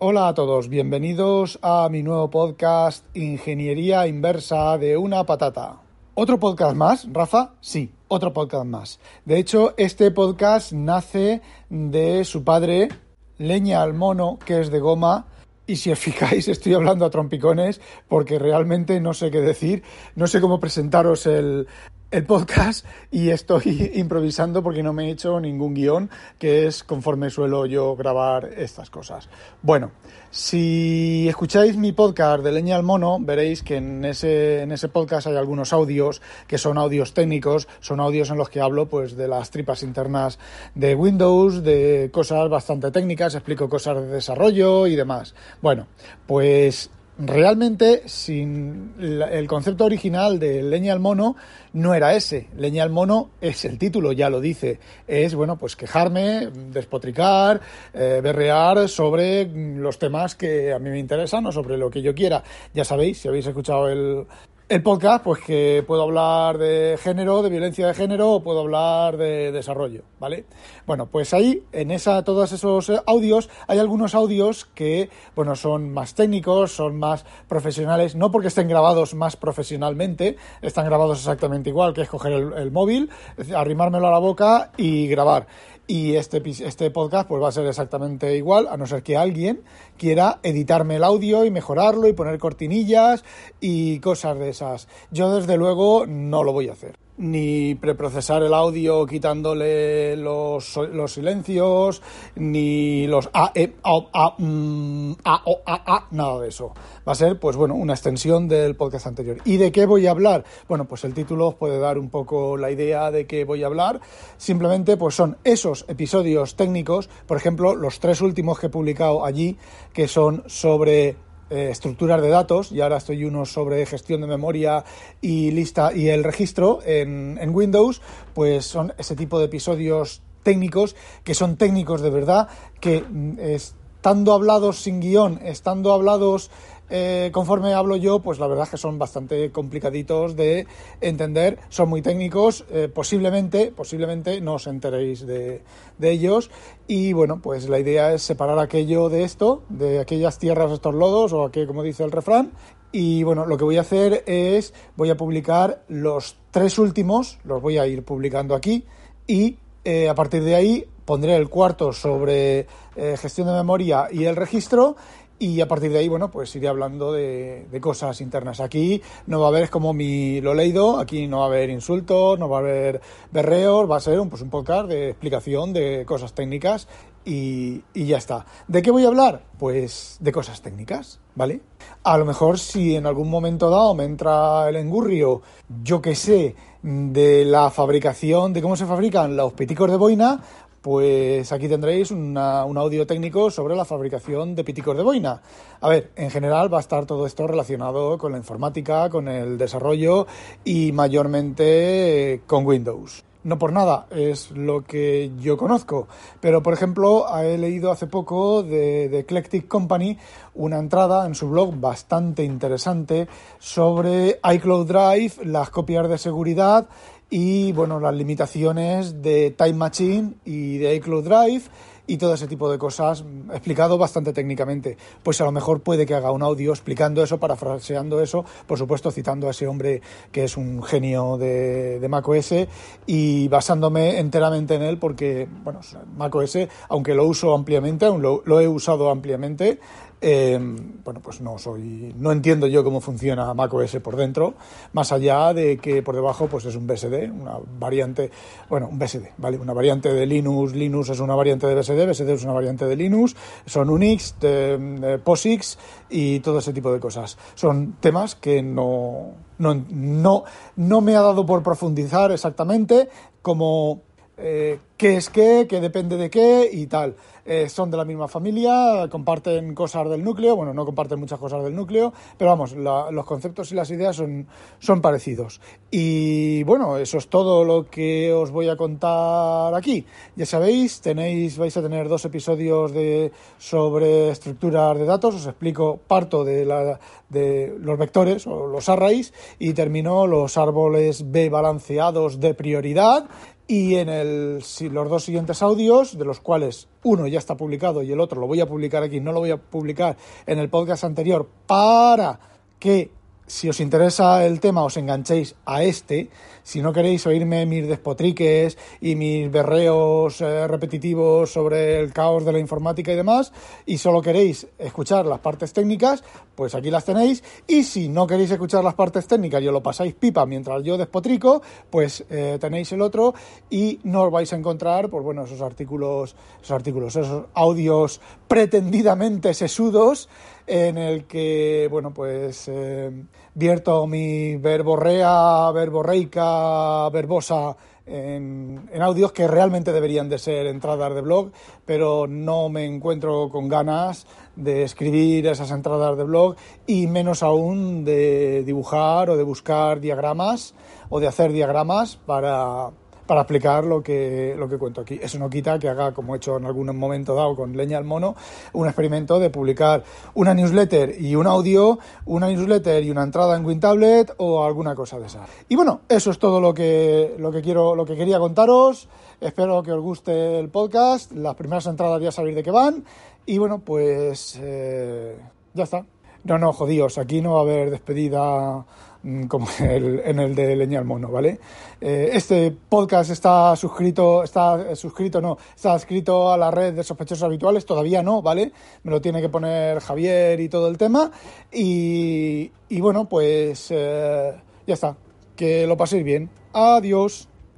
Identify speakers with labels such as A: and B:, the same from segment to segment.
A: Hola a todos, bienvenidos a mi nuevo podcast Ingeniería Inversa de una Patata. ¿Otro podcast más, Rafa? Sí, otro podcast más. De hecho, este podcast nace de su padre, Leña al Mono, que es de goma. Y si os fijáis, estoy hablando a trompicones porque realmente no sé qué decir, no sé cómo presentaros el, el podcast y estoy improvisando porque no me he hecho ningún guion, que es conforme suelo yo grabar estas cosas. Bueno, si escucháis mi podcast de Leña al Mono, veréis que en ese, en ese podcast hay algunos audios que son audios técnicos, son audios en los que hablo pues de las tripas internas de Windows, de cosas bastante técnicas, explico cosas de desarrollo y demás. Bueno, pues realmente sin el concepto original de leña al mono no era ese. Leña al mono es el título, ya lo dice. Es, bueno, pues quejarme, despotricar, eh, berrear sobre los temas que a mí me interesan o sobre lo que yo quiera. Ya sabéis, si habéis escuchado el, el podcast, pues que puedo hablar de género, de violencia de género, o puedo hablar de desarrollo, ¿vale? Bueno, pues ahí, en esa, todos esos audios, hay algunos audios que, bueno, son más técnicos, son más profesionales, no porque estén grabados más profesionalmente, están grabados exactamente igual, que es coger el, el móvil, arrimármelo a la boca y grabar. Y este, este podcast pues va a ser exactamente igual, a no ser que alguien quiera editarme el audio y mejorarlo y poner cortinillas y cosas de esas. Yo desde luego no lo voy a hacer ni preprocesar el audio quitándole los, los silencios, ni los a, e, a, a, mm, a, a, a, nada de eso. Va a ser, pues bueno, una extensión del podcast anterior. ¿Y de qué voy a hablar? Bueno, pues el título os puede dar un poco la idea de qué voy a hablar. Simplemente, pues son esos episodios técnicos, por ejemplo, los tres últimos que he publicado allí, que son sobre eh, estructuras de datos y ahora estoy uno sobre gestión de memoria y lista y el registro en, en Windows, pues son ese tipo de episodios técnicos que son técnicos de verdad, que mm, estando hablados sin guion, estando hablados eh, conforme hablo yo, pues la verdad es que son bastante complicaditos de entender, son muy técnicos, eh, posiblemente, posiblemente no os enteréis de, de, ellos. Y bueno, pues la idea es separar aquello de esto, de aquellas tierras, estos lodos, o aquello como dice el refrán. Y bueno, lo que voy a hacer es, voy a publicar los tres últimos, los voy a ir publicando aquí, y eh, a partir de ahí pondré el cuarto sobre eh, gestión de memoria y el registro y a partir de ahí, bueno, pues iré hablando de, cosas internas. Aquí no va a haber, como mi lo leído, aquí no va a haber insultos, no va a haber berreos, va a ser un, pues un podcast de explicación de cosas técnicas y, y, ya está. ¿De qué voy a hablar? Pues de cosas técnicas, ¿vale? A lo mejor si en algún momento dado me entra el engurrio, yo que sé, de la fabricación, de cómo se fabrican los piticos de boina, pues aquí tendréis un audio técnico sobre la fabricación de piticos de boina. A ver, en general va a estar todo esto relacionado con la informática, con el desarrollo y mayormente con Windows. No por nada, es lo que yo conozco. Pero, por ejemplo, he leído hace poco de, de Eclectic Company una entrada en su blog bastante interesante sobre iCloud Drive, las copias de seguridad y bueno, las limitaciones de Time Machine y de iCloud Drive y todo ese tipo de cosas explicado bastante técnicamente. Pues a lo mejor puede que haga un audio explicando eso, parafraseando eso, por supuesto citando a ese hombre que es un genio de, de macOS y basándome enteramente en él porque, bueno, macOS, aunque lo uso ampliamente, aún lo, lo he usado ampliamente, eh, bueno, pues no soy, no entiendo yo cómo funciona macOS por dentro, más allá de que por debajo pues es un BSD, una variante, bueno, un BSD, ¿vale? Una variante de Linux, Linux es una variante de BSD, BSD es una variante de Linux, son Unix, de, de POSIX y todo ese tipo de cosas. Son temas que no, no, no, no me ha dado por profundizar exactamente como eh, qué es qué, qué depende de qué y tal. Eh, son de la misma familia, comparten cosas del núcleo, bueno, no comparten muchas cosas del núcleo, pero vamos, los conceptos y las ideas son, son parecidos. Y bueno, eso es todo lo que os voy a contar aquí. Ya sabéis, tenéis, vais a tener dos episodios de, sobre estructuras de datos, os explico, parto de, la, de los vectores o los arrays y termino los árboles B balanceados de prioridad y en el, los dos siguientes audios, de los cuales uno ya está publicado y el otro lo voy a publicar aquí, no lo voy a publicar en el podcast anterior para que si os interesa el tema os enganchéis a este, si no queréis oírme mis despotriques y mis berreos eh, repetitivos sobre el caos de la informática y demás, y solo queréis escuchar las partes técnicas, pues aquí las tenéis. Y si no queréis escuchar las partes técnicas y os lo pasáis pipa mientras yo despotrico, pues eh, tenéis el otro y no os vais a encontrar, pues bueno, esos artículos, esos artículos, esos audios pretendidamente sesudos en el que, bueno, pues eh, vierto mi verborrea, verborreica, verbosa en, en, audios que realmente deberían de ser entradas de blog, pero no me encuentro con ganas de escribir esas entradas de blog y menos aún de dibujar o de buscar diagramas o de hacer diagramas para para explicar lo que, lo que cuento aquí. Eso no quita que haga, como he hecho en algún momento dado con Leña al Mono, un experimento de publicar una newsletter y un audio, una newsletter y una entrada en WinTablet o alguna cosa de esa. Y bueno, eso es todo lo que, lo que quiero, lo que quería contaros. Espero que os guste el podcast. Las primeras entradas ya sabéis de qué van. Y bueno, pues eh, ya está. No, no, jodíos, aquí no va a haber despedida Mm, como en el de Leña al Mono, ¿vale? Eh, este podcast está suscrito, está suscrito, no, está escrito a la red de sospechosos habituales, todavía no, ¿vale? Me lo tiene que poner Javier y todo el tema. Y, bueno, pues eh, ya está. Que lo paséis bien. Adiós.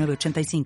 B: 85